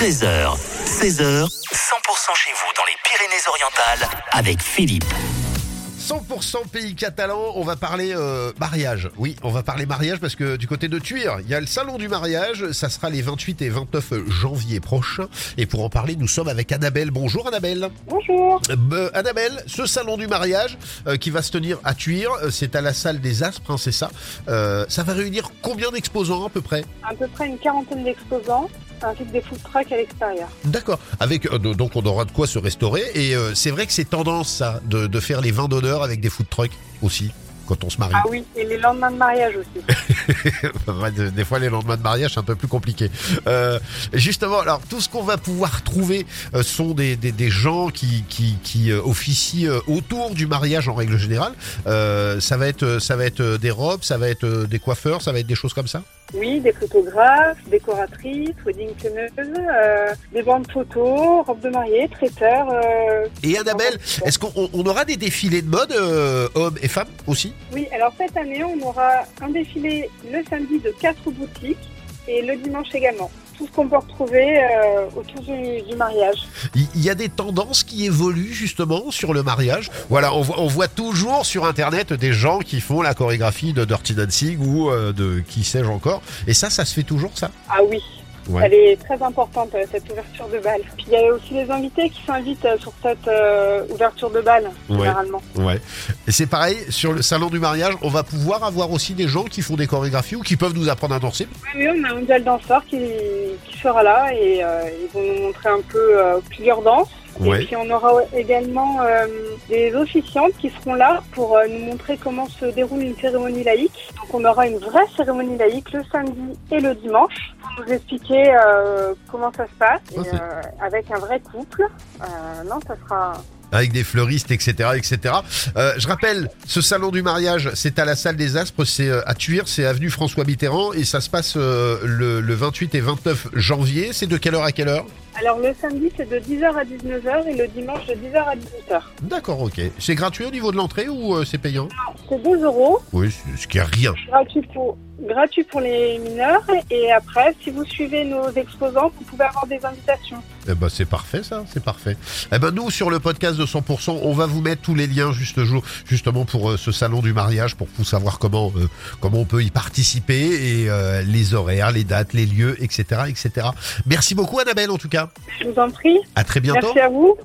13h, 16h, 100% chez vous dans les Pyrénées-Orientales avec Philippe. 100% pays catalan, on va parler euh, mariage. Oui, on va parler mariage parce que du côté de Tuire, il y a le salon du mariage. Ça sera les 28 et 29 janvier prochains. Et pour en parler, nous sommes avec Annabelle. Bonjour Annabelle. Bonjour. Euh, Annabelle, ce salon du mariage euh, qui va se tenir à Tuire, euh, c'est à la salle des Aspres, hein, c'est ça. Euh, ça va réunir combien d'exposants à peu près? À peu près une quarantaine d'exposants, que des food trucks à l'extérieur. D'accord. Avec euh, donc on aura de quoi se restaurer et euh, c'est vrai que c'est tendance ça de, de faire les vins d'honneur avec des food trucks aussi quand on se marie. Ah oui, et les lendemains de mariage aussi. Des fois, les lendemains de mariage, c'est un peu plus compliqué. Euh, justement, alors tout ce qu'on va pouvoir trouver euh, sont des, des, des gens qui, qui, qui euh, officient autour du mariage en règle générale. Ça va être, ça va être des robes, ça va être des coiffeurs, ça va être des choses comme ça? Oui, des photographes, décoratrices, wedding planneuses, euh, des bandes photos, robes de mariée, traiteurs. euh, Et Annabelle, est-ce qu'on on- on aura des défilés de mode euh, hommes et femmes aussi? Oui, alors cette année, on aura un défilé le samedi de quatre boutiques et le dimanche également. Tout ce qu'on peut retrouver euh, autour du, du mariage. Il y a des tendances qui évoluent justement sur le mariage. Voilà, on voit, on voit toujours sur Internet des gens qui font la chorégraphie de Dirty Dancing ou euh, de qui sais-je encore. Et ça, ça se fait toujours ça? Ah oui, Ouais. elle est très importante, euh, cette ouverture de bal. Puis il y a aussi les invités qui s'invitent euh, sur cette euh, ouverture de bal, Ouais. généralement. Ouais. Et c'est pareil, sur le salon du mariage, on va pouvoir avoir aussi des gens qui font des chorégraphies ou qui peuvent nous apprendre à danser. Oui, on a un mondial danseur qui, qui sera là et euh, ils vont nous montrer un peu euh, plusieurs danses. Ouais. Et puis on aura également euh, des officiantes qui seront là pour euh, nous montrer comment se déroule une cérémonie laïque. On aura une vraie cérémonie laïque le samedi et le dimanche pour nous expliquer euh, comment ça se passe et, euh, avec un vrai couple. Euh, non, ça sera Avec des fleuristes, etc., etc. Euh, je rappelle, ce salon du mariage, c'est à la salle des Aspres, c'est à Tuire, c'est avenue François Mitterrand, et ça se passe euh, le, le 28 et 29 janvier. C'est de quelle heure à quelle heure? Alors le samedi c'est de 10h à 19h et le dimanche de 10h à 18h. D'accord, ok. C'est gratuit au niveau de l'entrée ou euh, c'est payant? C'est 2 euros, Oui, c'est- ce qui est rien. gratuit pour, gratuit pour les mineurs et après si vous suivez nos exposants vous pouvez avoir des invitations. Eh ben, c'est parfait, ça, c'est parfait. Eh ben, nous, sur le podcast de 100%, on va vous mettre tous les liens juste jour, justement pour euh, ce salon du mariage, pour vous savoir comment, euh, comment on peut y participer et euh, les horaires, les dates, les lieux, etc., etc. Merci beaucoup, Annabelle, en tout cas. Je vous en prie. À très bientôt. Merci à vous.